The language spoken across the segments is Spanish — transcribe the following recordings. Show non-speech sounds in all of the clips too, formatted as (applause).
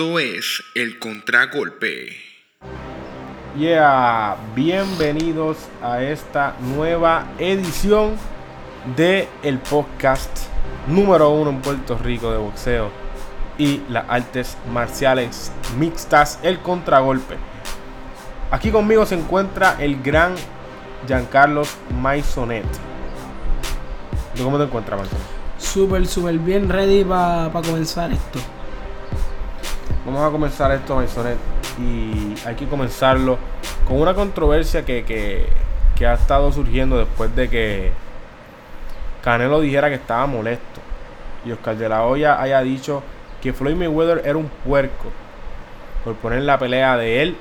Esto es el contragolpe. Yeah, bienvenidos a esta nueva edición de el podcast número uno en Puerto Rico de boxeo y las artes marciales mixtas, el contragolpe. Aquí conmigo se encuentra el gran Giancarlos Maisonet. ¿Tú cómo te encuentras, Maisonet? Súper, súper bien ready para comenzar esto. Vamos a comenzar esto, Maisonet. Y hay que comenzarlo con una controversia que, que- que ha estado surgiendo después de que Canelo dijera que estaba molesto. Y Oscar de la Hoya haya dicho que Floyd Mayweather era un puerco por poner la pelea de él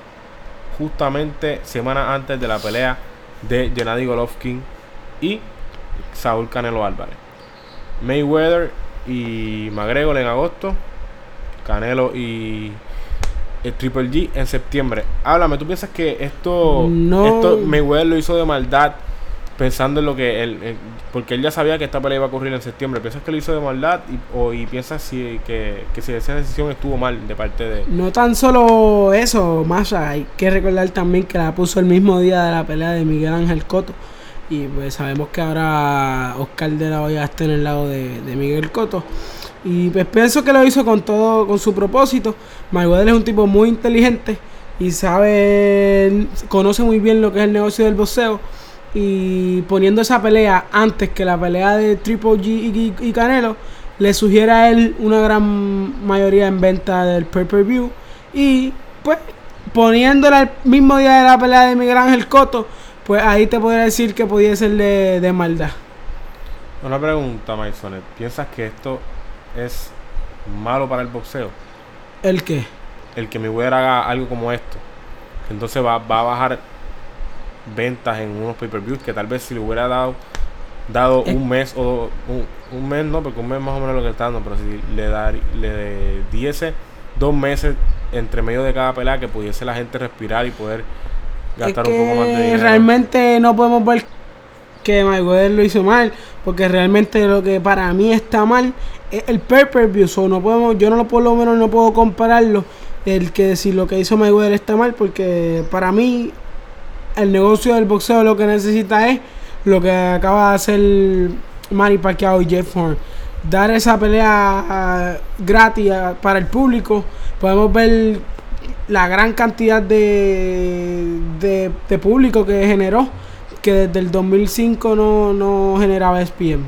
justamente semanas antes de la pelea de Gennady Golovkin y Saúl Canelo Álvarez. Mayweather y McGregor en agosto Canelo y el Triple G en septiembre. Háblame, ¿tú piensas que esto, No. esto Mayweather lo hizo de maldad pensando en lo que él, él- porque él ya sabía que esta pelea iba a ocurrir en septiembre? ¿Piensas que lo hizo de maldad y, o, y piensas si, que, que si esa decisión estuvo mal de parte de... No tan solo eso, Masha, hay que recordar también que la puso el mismo día de la pelea de Miguel Ángel Coto. Y pues sabemos que ahora Oscar de la Hoya está en el lado de, de Miguel Coto. Y pues pienso que lo hizo con todo, con su propósito. Mayweather es un tipo muy inteligente y sabe, conoce muy bien lo que es el negocio del boxeo. Y poniendo esa pelea antes que la pelea de Triple G y, Canelo, le sugiere a él una gran mayoría en venta del pay-per-view. Y pues poniéndola el mismo día de la pelea de Miguel Ángel Coto, pues ahí te podría decir que podía ser de, de maldad. Una pregunta, Maisonet. ¿Piensas que esto es malo para el boxeo? ¿El qué? el que Mayweather haga algo como esto. Entonces va, va a bajar ventas en unos pay-per-views que tal vez si le hubiera dado dado Eh. un mes o un, un mes no, porque un mes más o menos lo que está dando, pero si le dar, le diese dos meses entre medio de cada pelea que pudiese la gente respirar y poder gastar es un poco más de dinero. realmente no podemos ver que Mayweather lo hizo mal, porque realmente lo que para mí está mal el pay-per-view. So, no podemos, yo no lo por lo menos no puedo compararlo el que si lo que hizo Mayweather está mal, porque para mí el negocio del boxeo lo que necesita es lo que acaba de hacer Manny Pacquiao y Jeff Horn. Dar esa pelea ah, gratis para el público. Podemos ver la gran cantidad de, de, de público que generó, que desde el 2005 no, no generaba SPM.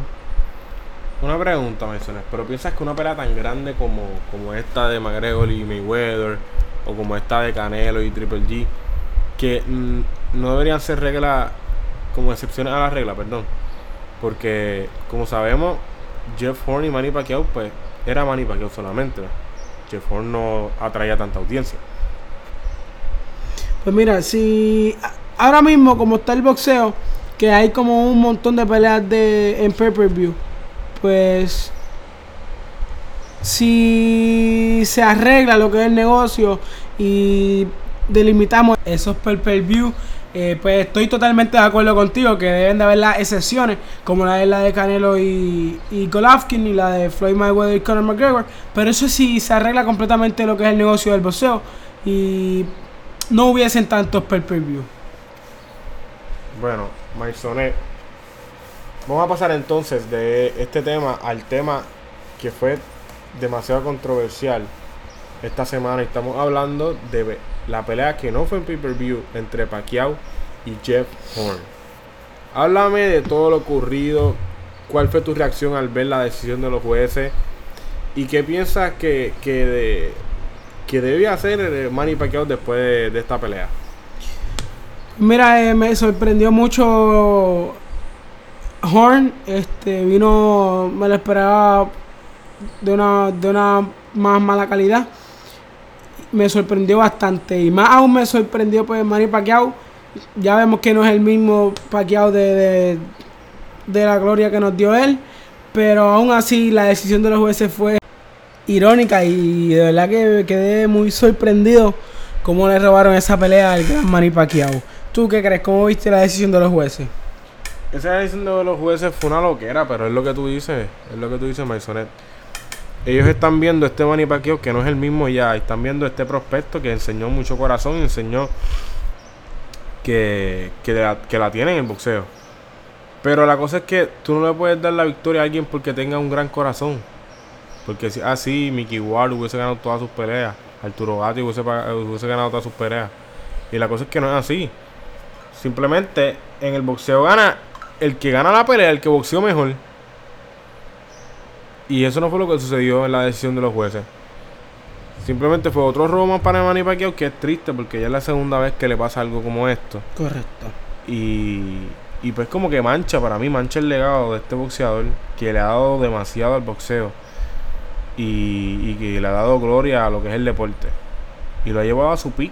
Una pregunta, Maisonet, pero piensas que una pelea tan grande como, como esta de McGregor y Mayweather, o como esta de Canelo y Triple G, que mm, no deberían ser reglas como excepciones a la regla, perdón. Porque, como sabemos, Jeff Horn y Manny Pacquiao, pues, era Manny Pacquiao solamente. Jeff Horn no atraía tanta audiencia. Pues mira, si ahora mismo como está el boxeo, que hay como un montón de peleas de en pay-per-view, pues si se arregla lo que es el negocio y delimitamos esos pay-per-view, eh, pues estoy totalmente de acuerdo contigo que deben de haber las excepciones, como la de la de Canelo y, y Golovkin y la de Floyd Mayweather y Conor McGregor, pero eso sí se arregla completamente lo que es el negocio del boxeo y no hubiesen tantos pay-per-view. Bueno, Maisonet, vamos a pasar entonces de este tema al tema que fue demasiado controversial esta semana. Estamos hablando de la pelea que no fue en pay-per-view entre Pacquiao y Jeff Horn. Háblame de todo lo ocurrido, cuál fue tu reacción al ver la decisión de los jueces y qué piensas que, que, que debía hacer Manny Pacquiao después de, de esta pelea. Mira, eh, me sorprendió mucho Horn este, vino, me lo esperaba de una, de una más mala calidad. Me sorprendió bastante. Y más aún me sorprendió pues Manny Pacquiao. Ya vemos que no es el mismo Pacquiao de, de, la gloria que nos dio él. Pero aún así la decisión de los jueces fue irónica y de verdad que quedé muy sorprendido cómo le robaron esa pelea al gran Manny Pacquiao. ¿Tú qué crees? ¿Cómo viste la decisión de los jueces? Esa decisión de los jueces fue una loquera, pero es lo que tú dices, es lo que tú dices, Maisonet. Ellos están viendo este Manny Pacquiao que no es el mismo ya, están viendo este prospecto que enseñó mucho corazón y enseñó que, que, la, que la tiene en el boxeo. Pero la cosa es que tú no le puedes dar la victoria a alguien porque tenga un gran corazón. Porque si así ah, Mickey Ward hubiese ganado todas sus peleas, Arturo Gatti hubiese, hubiese ganado todas sus peleas. Y la cosa es que no es así. Simplemente en el boxeo gana el que gana la pelea, el que boxeó mejor. Y eso no fue lo que sucedió en la decisión de los jueces. Simplemente fue otro robo más para Manny Pacquiao que es triste porque ya es la segunda vez que le pasa algo como esto. Correcto. Y, y pues como que mancha, para mí mancha el legado de este boxeador que le ha dado demasiado al boxeo. Y, y que le ha dado gloria a lo que es el deporte. Y lo ha llevado a su pick.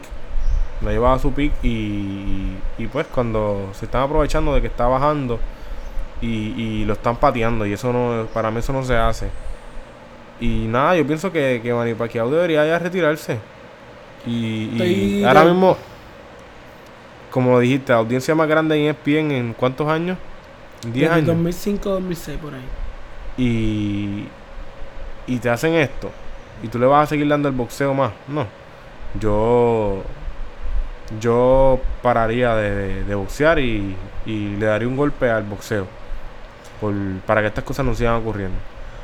Lo ha llevado a su pick y, y pues cuando se están aprovechando de que está bajando y, y lo están pateando y eso no, para mí eso no se hace. Y nada, yo pienso que, que Manny Pacquiao debería ya retirarse. Y, y ahora mismo, como dijiste, la audiencia más grande en ESPN en cuántos años? En 10 Desde años. 2005, 2006 por ahí. Y, y te hacen esto. Y tú le vas a seguir dando el boxeo más. No. Yo. Yo pararía de, de- de boxear y, y le daría un golpe al boxeo. Por, para que estas cosas no sigan ocurriendo.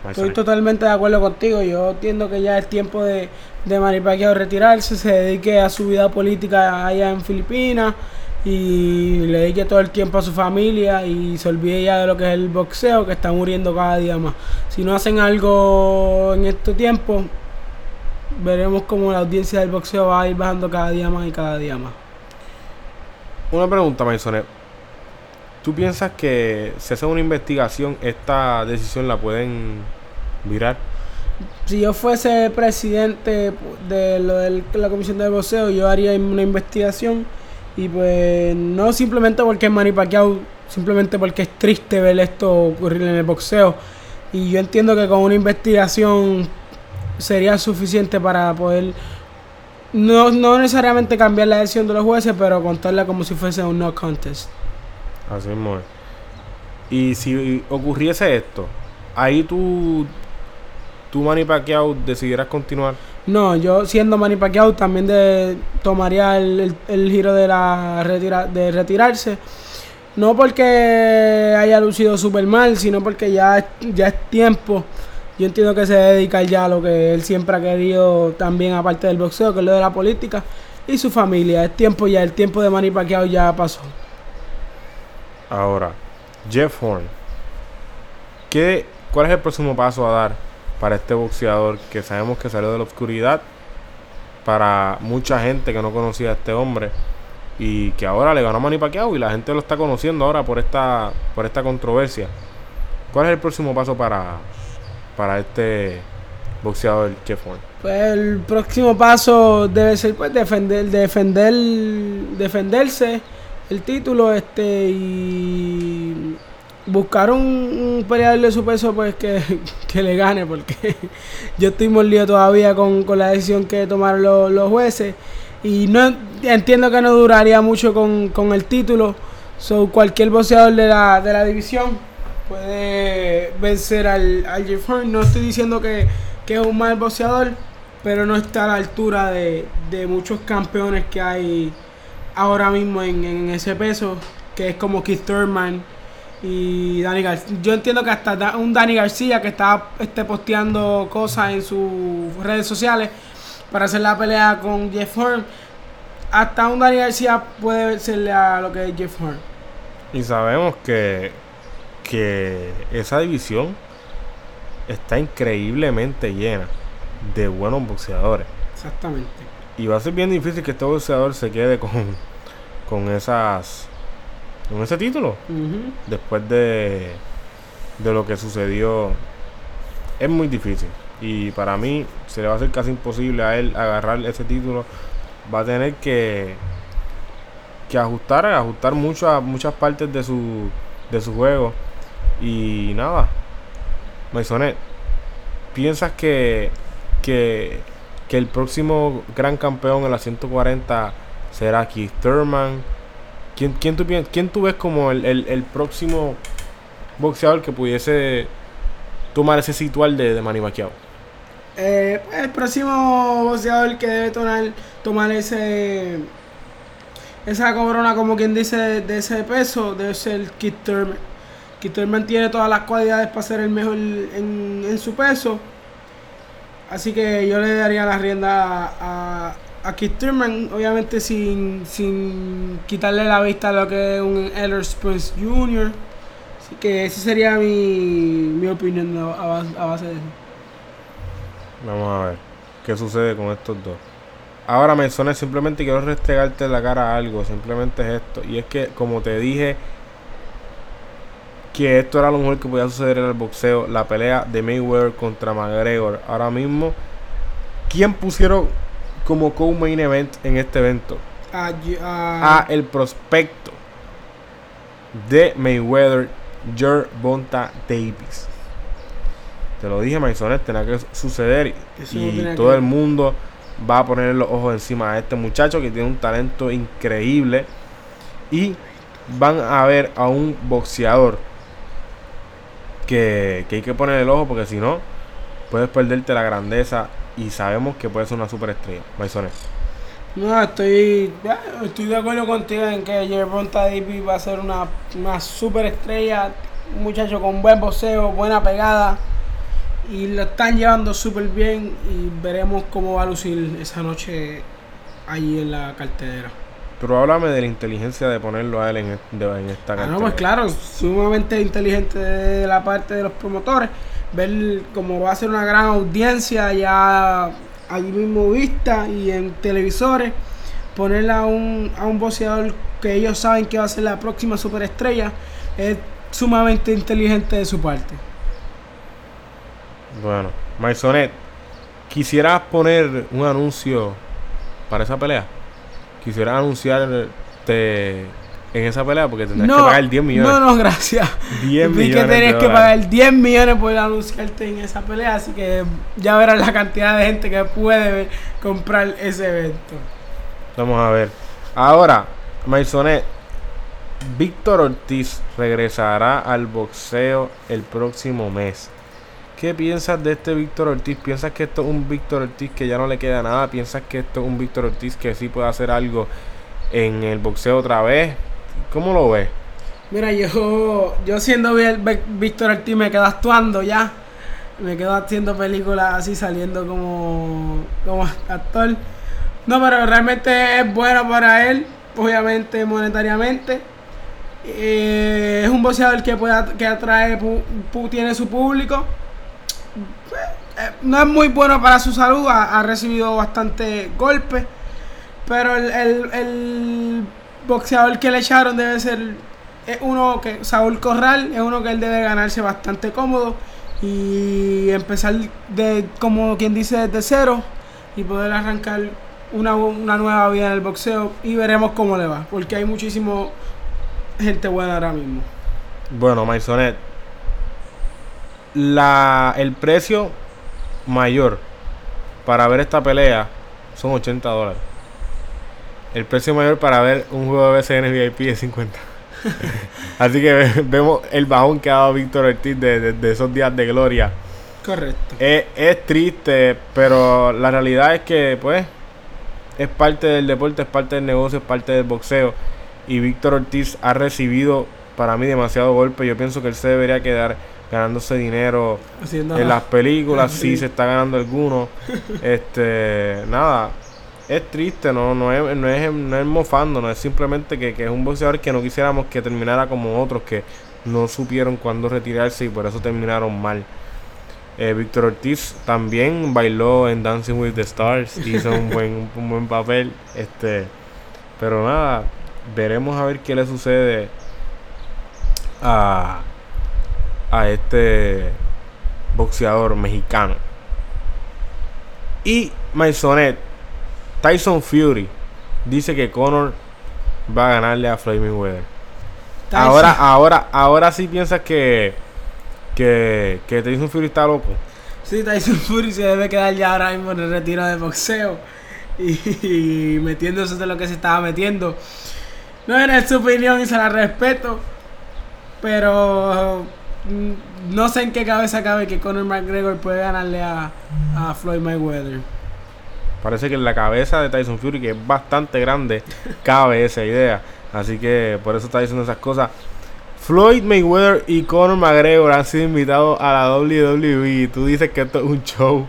Estoy totalmente de acuerdo contigo. Yo entiendo que ya es tiempo de, de Manny Pacquiao retirarse, se dedique a su vida política allá en Filipinas y le dedique todo el tiempo a su familia y se olvide ya de lo que es el boxeo que está muriendo cada día más. Si no hacen algo en este tiempo, veremos como la audiencia del boxeo va a ir bajando cada día más y cada día más. Una pregunta, Maisonet. ¿Tú piensas que si hacen una investigación, esta decisión la pueden virar? Si yo fuese presidente de lo de la comisión del boxeo, yo haría una investigación y pues no simplemente porque es Manny Pacquiao, simplemente porque es triste ver esto ocurrir en el boxeo. Y yo entiendo que con una investigación sería suficiente para poder no, no necesariamente cambiar la decisión de los jueces, pero contarla como si fuese un no contest. Así mismo es. Y si ocurriese esto, ahí tú, tú Manny Pacquiao decidieras continuar. No, yo siendo Manny Pacquiao también de, tomaría el, el- el giro de la retira, de retirarse. No porque haya lucido súper mal, sino porque ya, ya es tiempo. Yo entiendo que se dedica ya a lo que él siempre ha querido también aparte del boxeo, que es lo de la política y su familia. Es tiempo ya, el tiempo de Manny Pacquiao ya pasó. Ahora, Jeff Horn. ¿Qué, ¿Cuál es el próximo paso a dar para este boxeador que sabemos que salió de la oscuridad? Para mucha gente que no conocía a este hombre y que ahora le ganó a Manny Pacquiao y la gente lo está conociendo ahora por esta, por esta controversia. ¿Cuál es el próximo paso para, para este boxeador Jeff Horn? Pues el próximo paso debe ser pues defender, defender, defenderse el título, este y buscar un, peleador de su peso pues que, (laughs) que le gane, porque (laughs) yo estoy molido todavía con, con la decisión que tomaron los, los jueces. Y no entiendo que no duraría mucho con, con el título. So, cualquier boxeador de la, de la división puede vencer al, Jeff Horn. No estoy diciendo que, que es un mal boxeador, pero no está a la altura de, de muchos campeones que hay ahora mismo en, en ese peso, que es como Keith Thurman y Dani García. Yo entiendo que hasta un Dani García que está este, posteando cosas en sus redes sociales para hacer la pelea con Jeff Horn. Hasta un Dani García puede vencerle a lo que es Jeff Horn. Y sabemos que, que esa división está increíblemente llena de buenos boxeadores. Exactamente. Y va a ser bien difícil que este boxeador se quede con, con esas con ese título. Después de, de lo que sucedió, es muy difícil. Y para mí se le va a hacer casi imposible a él agarrar ese título. Va a tener que, que ajustar, ajustar mucho a muchas partes de su, de su juego. Y nada, Maisonet, ¿piensas que, que, que el próximo gran campeón en la 140 será Keith Thurman? ¿Quién, quién, tú, quién tú ves como el, el- el próximo boxeador que pudiese tomar ese situal de, de Manny Pacquiao? Eh, el próximo boxeador que debe tomar, tomar ese esa corona, como quien dice, de ese peso, debe ser Keith Thurman. Keith Thurman tiene todas las cualidades para ser el mejor en, su peso. Así que yo le daría la rienda a, a Thurman, obviamente sin, sin quitarle la vista a lo que es un Elder Spence Jr. Así que esa sería mi, mi opinión a, a base- a de eso. Vamos a ver qué sucede con estos dos. Ahora, Menzones, simplemente quiero restregarte la cara a algo. Simplemente es esto. Y es que, como te dije, que esto era lo mejor que podía suceder en el boxeo. La pelea de Mayweather contra McGregor. Ahora mismo, ¿quién pusieron como co-main event en este evento? a, a- a el prospecto de Mayweather, Gervonta Davis. Te lo dije, Maisonet, tenía que suceder. Y todo que- el mundo va a poner los ojos encima de este muchacho que tiene un talento increíble. Y van a ver a un boxeador que, que hay que poner el ojo porque si no, puedes perderte la grandeza. Y sabemos que puede ser una superestrella. Maisonet. No, estoy, estoy de acuerdo contigo en que Gervonta va a ser una, una super estrella, un muchacho con buen boxeo, buena pegada y lo están llevando súper bien y veremos cómo va a lucir esa noche allí en la cartelera. Pero háblame de la inteligencia de ponerlo a él en, de- en esta Ah, no, pues claro, sumamente inteligente de la parte de los promotores. Ver cómo va a ser una gran audiencia ya allí mismo vista y en televisores. Ponerle a un, a un boxeador que ellos saben que va a ser la próxima superestrella es sumamente inteligente de su parte. Bueno, Maisonet, ¿quisieras poner un anuncio para esa pelea? ¿Quisieras anunciarte en esa pelea? Porque tendrás que pagar 10 millones. No, no, gracias. (laughs) 10 Vi millones que tenías que pagar 10 millones por anunciarte en esa pelea, así que ya verás la cantidad de gente que puede ver- comprar ese evento. Vamos a ver. Ahora, Maisonet, Víctor Ortiz regresará al boxeo el próximo mes. ¿Qué piensas de este Víctor Ortiz? ¿Piensas que esto es un Víctor Ortiz que ya no le queda nada? ¿Piensas que esto es un Víctor Ortiz que sí puede hacer algo en el boxeo otra vez? ¿Cómo lo ves? Mira, yo, yo siendo Víctor Ortiz me quedo actuando ya. Me quedo haciendo películas así, saliendo como, como actor. No, pero realmente es bueno para él, obviamente monetariamente. Eh, es un boxeador que, puede, que atrae, pu- tiene su público. Eh, no es muy bueno para su salud, ha, recibido bastante golpes. Pero el, el- el boxeador que le echaron debe ser es uno que Saúl Corral es uno que él debe ganarse bastante cómodo y empezar de como quien dice desde cero y poder arrancar una, una nueva vida en el boxeo y veremos cómo le va porque hay muchísimo gente buena ahora mismo. Bueno, Maisonet, la, el precio mayor para ver esta pelea son 80 dólares. El precio mayor para ver un juego de BCN VIP es 50. (laughs) Así que ve- vemos el bajón que ha dado Víctor Ortiz de, de- de esos días de gloria. Correcto. Es, es triste, pero la realidad es que, pues, es parte del deporte, es parte del negocio, es parte del boxeo. Y Víctor Ortiz ha recibido, para mí, demasiado golpe. Yo pienso que él se debería quedar ganándose dinero en la- las películas. Sí, Sí. se está ganando alguno. (laughs) este, nada. Es triste, no, no, es, no, es, no es mofando, no es simplemente que, que es un boxeador que no quisiéramos que terminara como otros que no supieron cuándo retirarse y por eso terminaron mal. Eh, Víctor Ortiz también bailó en Dancing with the Stars, hizo un buen, (laughs) un buen papel. Este, pero nada, veremos a ver qué le sucede a, a este boxeador mexicano. Y Maisonet, Tyson Fury, dice que Conor va a ganarle a Floyd Mayweather. Tyson- Ahora, ahora, ahora sí piensas que, que, que Tyson Fury está loco. Sí, Tyson Fury se debe quedar ya ahora mismo en el retiro de boxeo y, y metiéndose de lo que se estaba metiendo. No era su opinión y se la respeto, pero no sé en qué cabeza cabe que Conor McGregor puede ganarle a, a Floyd Mayweather. Parece que en la cabeza de Tyson Fury, que es bastante grande, cabe esa idea. Así que por eso está diciendo esas cosas. Floyd Mayweather y Conor McGregor han sido invitados a la WWE. Tú dices que esto es un show.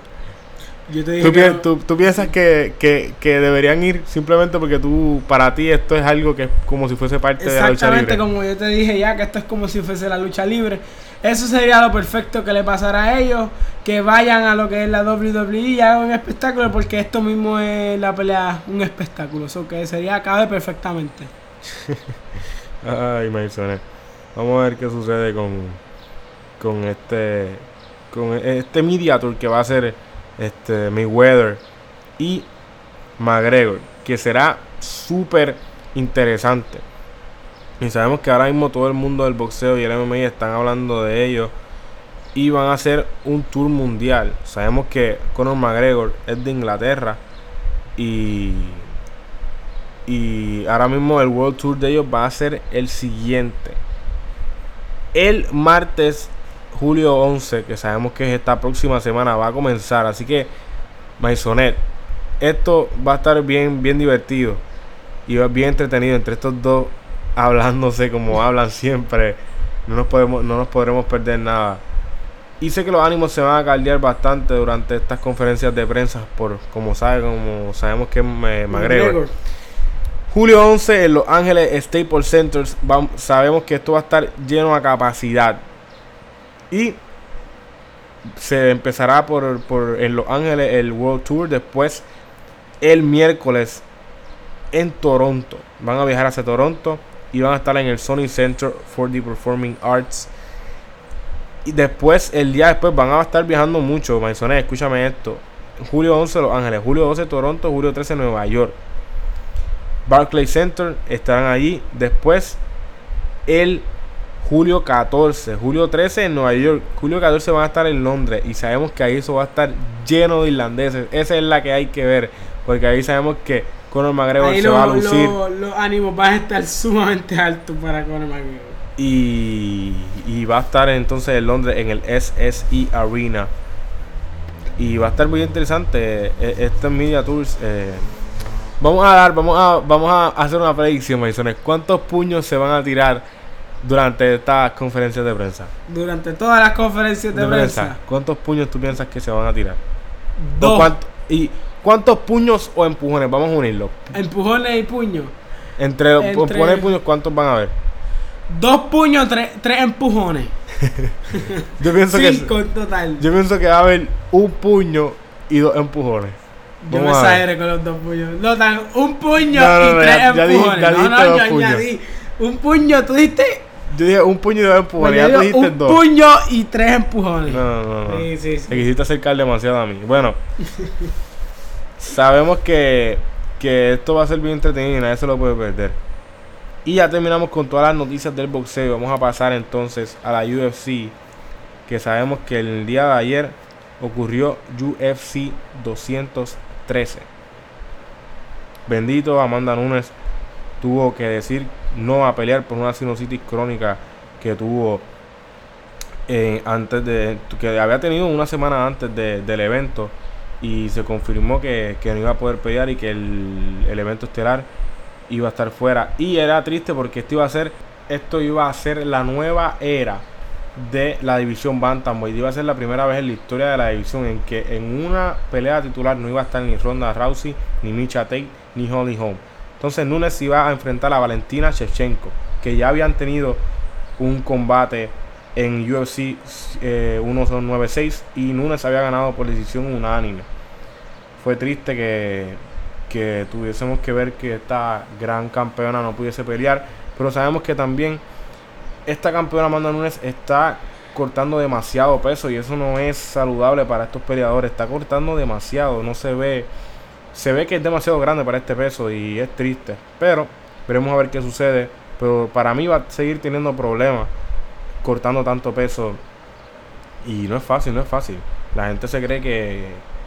Yo te dije ¿Tú, que pi- no- tú- tú piensas que, que- que deberían ir simplemente porque tú, para ti esto es algo que es como si fuese parte de la lucha Exactamente libre? como yo te dije ya, que esto es como si fuese la lucha libre. Eso sería lo perfecto que le pasara a ellos, que vayan a lo que es la WWE y hagan un espectáculo, porque esto mismo es la pelea, un espectáculo. Eso que sería, cabe perfectamente. (laughs) Ay, Mason. Vamos a ver qué sucede con, con este con este media tour que va a ser este Mayweather y McGregor, que será súper interesante. Y sabemos que ahora mismo todo el mundo del boxeo y el MMA están hablando de ello y van a hacer un tour mundial. Sabemos que Conor McGregor es de Inglaterra y y ahora mismo el World Tour de ellos va a ser el siguiente. El martes, julio 11, que sabemos que es esta próxima semana, va a comenzar. Así que, Maisonet, esto va a estar bien, bien divertido. Y va bien entretenido entre estos dos, (laughs) hablándose como hablan siempre. No nos, podemos, no nos podremos perder nada. Y sé que los ánimos se van a caldear bastante durante estas conferencias de prensa, por como sabe, como sabemos que es McGregor. Julio 11 en Los Ángeles Staples Centers. Vam- sabemos que esto va a estar lleno a capacidad. Y se empezará por, por en Los Ángeles el World Tour. Después el miércoles en Toronto. Van a viajar hacia Toronto y van a estar en el Sony Center for the Performing Arts. Y después, el día después, van a estar viajando mucho. Maisones, escúchame esto. Julio 11 Los Ángeles, julio 12 Toronto, julio 13 Nueva York. Barclays Center estarán allí. Después, el julio 14, julio 13 en Nueva York, julio 14 van a estar en Londres. Y sabemos que ahí eso va a estar lleno de irlandeses. Esa es la que hay que ver. Porque ahí sabemos que Conor McGregor Ahí se lo- va a lucir. lo- los ánimos van a estar sumamente altos para Conor McGregor. Y, y va a estar entonces en Londres en el SSE Arena. Y va a estar muy interesante este Media Tours. eh. Vamos a dar, vamos a, vamos a hacer una predicción, Maisones. ¿Cuántos puños se van a tirar durante estas conferencias de prensa? Durante todas las conferencias de, De prensa. prensa. ¿Cuántos puños tú piensas que se van a tirar? ¿O Dos. cuánto- ¿Y cuántos puños o empujones? Vamos a unirlo. Empujones y puños. Entre, Entre- empujones y puños, ¿cuántos van a haber? Dos puños, tres, tres empujones. (laughs) Yo pienso que Cinco en total. yo pienso que va a haber un puño y dos empujones. Yo me exageré con los dos puños. No, tan un puño No, no, y tres ya- ya dije- empujones. ya no, no, yo añadí. Un puño, tú diste. Yo dije un puño y dos empujones, Bueno, dijiste un dos. puño y tres empujones. No, no, no. Sí, sí, sí. Te quisiste acercar demasiado a mí. Bueno, (laughs) sabemos que, que esto va a ser bien entretenido y nadie se lo puede perder. Y ya terminamos con todas las noticias del boxeo. Vamos a pasar entonces a la UFC. Que sabemos que el día de ayer ocurrió UFC 213. Bendito Amanda Nunes tuvo que decir no a pelear por una sinusitis crónica que tuvo eh, antes de que había tenido una semana antes de- del evento y se confirmó que, que no iba a poder pelear y que el, el evento estelar iba a estar fuera. Y era triste porque esto iba a ser esto iba a ser la nueva era de la división Bantamweight. Iba a ser la primera vez en la historia de la división en que en una pelea titular no iba a estar ni Ronda Rousey ni Micha Tate ni Holly Holm entonces Nunes iba a enfrentar a Valentina Shevchenko que ya habían tenido un combate en UFC eh, 196 y Nunes había ganado por decisión unánime. Fue triste que, que tuviésemos que ver que esta gran campeona no pudiese pelear, pero sabemos que también esta campeona Amanda Nunes está cortando demasiado peso y eso no es saludable para estos peleadores. Está cortando demasiado, no se ve. Se ve que es demasiado grande para este peso y es triste. Pero veremos a ver qué sucede. Pero para mí va a seguir teniendo problemas cortando tanto peso. Y no es fácil, no es fácil. La gente se cree que,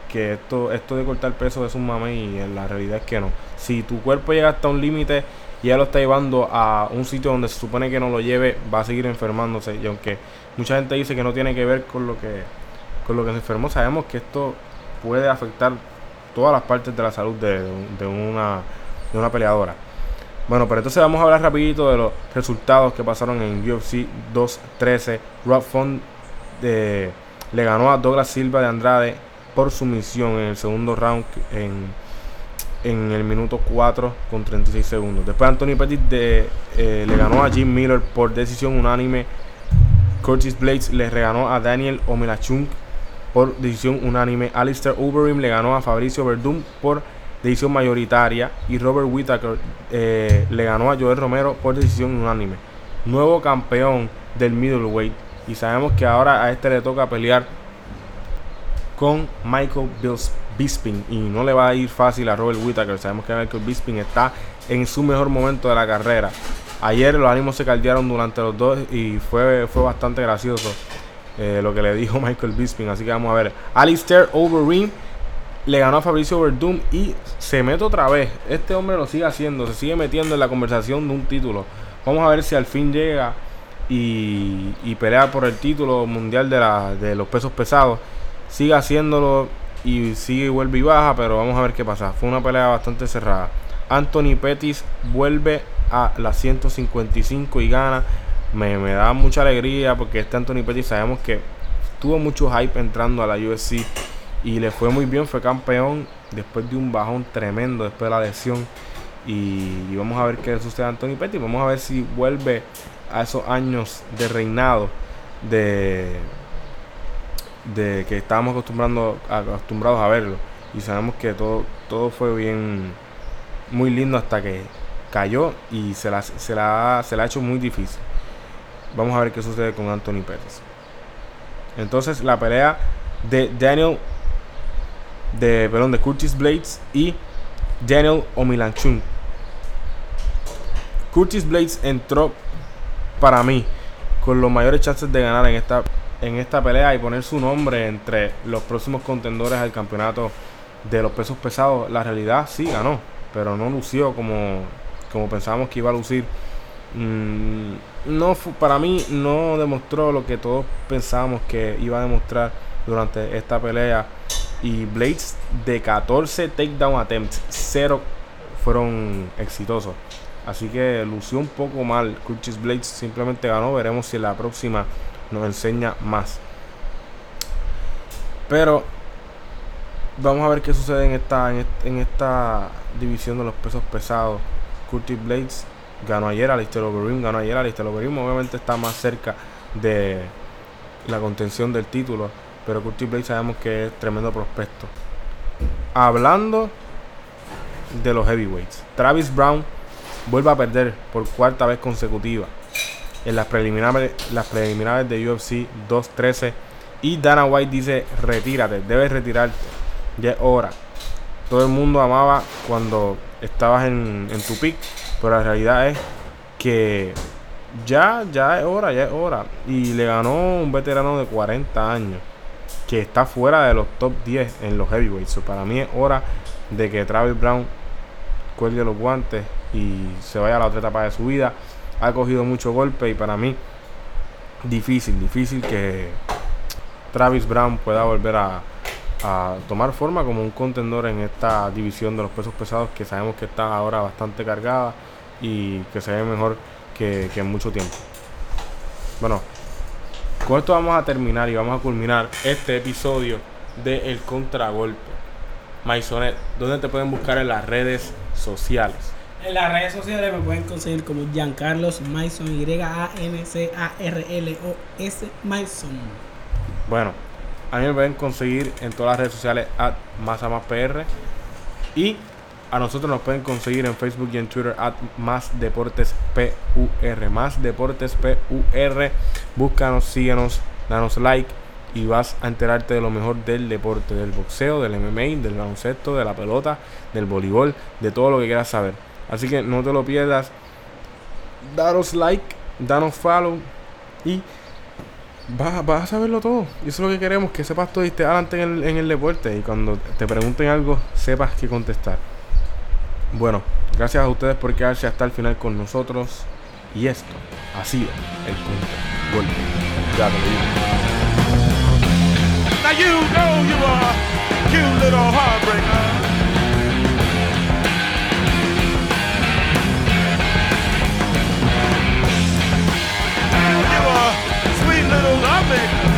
que esto, esto de cortar peso es un mame y en la realidad es que no. Si tu cuerpo llega hasta un límite y ya lo está llevando a un sitio donde se supone que no lo lleve, va a seguir enfermándose. Y aunque mucha gente dice que no tiene que ver con lo que, con lo que se enfermó, sabemos que esto puede afectar todas las partes de la salud de, de una, de una peleadora. Bueno, pero entonces vamos a hablar rapidito de los resultados que pasaron en UFC 213. Rob Font eh, le ganó a Douglas Silva de Andrade por sumisión en el segundo round en, en el minuto 4 con 36 segundos. Después Anthony Pettis de, eh, le ganó a Jim Miller por decisión unánime. Curtis Blades le reganó a Daniel Omelachunk por decisión unánime. Alistair Overeem le ganó a Fabricio Verdum por decisión mayoritaria. Y Robert Whittaker eh, le ganó a Joel Romero por decisión unánime. Nuevo campeón del middleweight. Y sabemos que ahora a este le toca pelear con Michael Bisping. Y no le va a ir fácil a Robert Whittaker. Sabemos que Michael Bisping está en su mejor momento de la carrera. Ayer los ánimos se caldearon durante los dos y fue, fue bastante gracioso eh, lo que le dijo (laughs) Michael Bisping. Así que vamos a ver. Alistair Overeem le ganó a Fabricio Verdum y se mete otra vez. Este hombre lo sigue haciendo, se sigue metiendo en la conversación de un título. Vamos a ver si al fin llega y, y pelea por el título mundial de, de los pesos pesados. Sigue haciéndolo y sigue vuelve y baja, pero vamos a ver qué pasa. Fue una pelea bastante cerrada. Anthony Pettis vuelve a las 155 y gana. Me, me da mucha alegría porque este Anthony Pettis sabemos que tuvo mucho hype entrando a la UFC y le fue muy bien, fue campeón después de un bajón tremendo después de la lesión. Y, vamos a ver qué sucede a Anthony Pettis. Vamos a ver si vuelve a esos años de reinado de, de que estábamos acostumbrando, acostumbrados a verlo. Y sabemos que todo, todo fue bien, muy lindo hasta que cayó y se la, se, la, se la ha hecho muy difícil. Vamos a ver qué sucede con Anthony Pérez. Entonces la pelea de Daniel, de, perdón, de Curtis Blades y Daniel Omilanchun. Curtis Blades entró para mí con los mayores chances de ganar en esta, en esta pelea y poner su nombre entre los próximos contendores al campeonato de los pesos pesados. La realidad sí ganó, pero no lució como, como pensábamos que iba a lucir. Mm, no para mí no demostró lo que todos pensábamos que iba a demostrar durante esta pelea. Y Blades de 14 takedown attempts, 0 fueron exitosos. Así que lució un poco mal. Curtis Blades simplemente ganó. Veremos si en la próxima nos enseña más. Pero vamos a ver qué sucede en esta, en esta división de los pesos pesados. Curtis Blades ganó ayer a Lister Overeem, ganó ayer a Lister Overeem. Obviamente está más cerca de la contención del título. Pero Curtis Blades sabemos que es tremendo prospecto. Hablando de los heavyweights. Travis Brown vuelve a perder por cuarta vez consecutiva en las preliminares, las preliminares de UFC 213. Y Dana White dice, retírate, debes retirarte. Ya es hora. Todo el mundo amaba cuando estabas en, en tu pick, pero la realidad es que ya, ya es hora, ya es hora. Y le ganó un veterano de 40 años que está fuera de los top 10 en los heavyweights. para mí es hora de que Travis Brown cuelgue los guantes y se vaya a la otra etapa de su vida. Ha cogido mucho golpe y para mí difícil, difícil que Travis Brown pueda volver a, a tomar forma como un contendor en esta división de los pesos pesados que sabemos que está ahora bastante cargada y que se ve mejor que, que en mucho tiempo. Bueno, con esto vamos a terminar y vamos a culminar este episodio de El Contragolpe. Maisonet, ¿dónde te pueden buscar en las redes sociales? En las redes sociales me pueden conseguir como Giancarlos Mason, Y-A-N-C-A-R-L-O-S Mason. Bueno, a mí me pueden conseguir en todas las redes sociales a Masamaspr. Y A nosotros nos pueden conseguir en Facebook y en Twitter at Más Deportes PUR. Más Deportes PUR. Búscanos, síguenos, danos like y vas a enterarte de lo mejor del deporte, del boxeo, del MMA, del baloncesto, de la pelota, del voleibol, de todo lo que quieras saber. Así que no te lo pierdas. Danos like, danos follow y vas, vas a saberlo todo. Y eso es lo que queremos, que sepas todo y estés adelante en el, en el deporte. Y cuando te pregunten algo, sepas qué contestar. Bueno, gracias a ustedes por quedarse hasta el final con nosotros. Y esto ha sido el punto. Gol. Ya Olympic.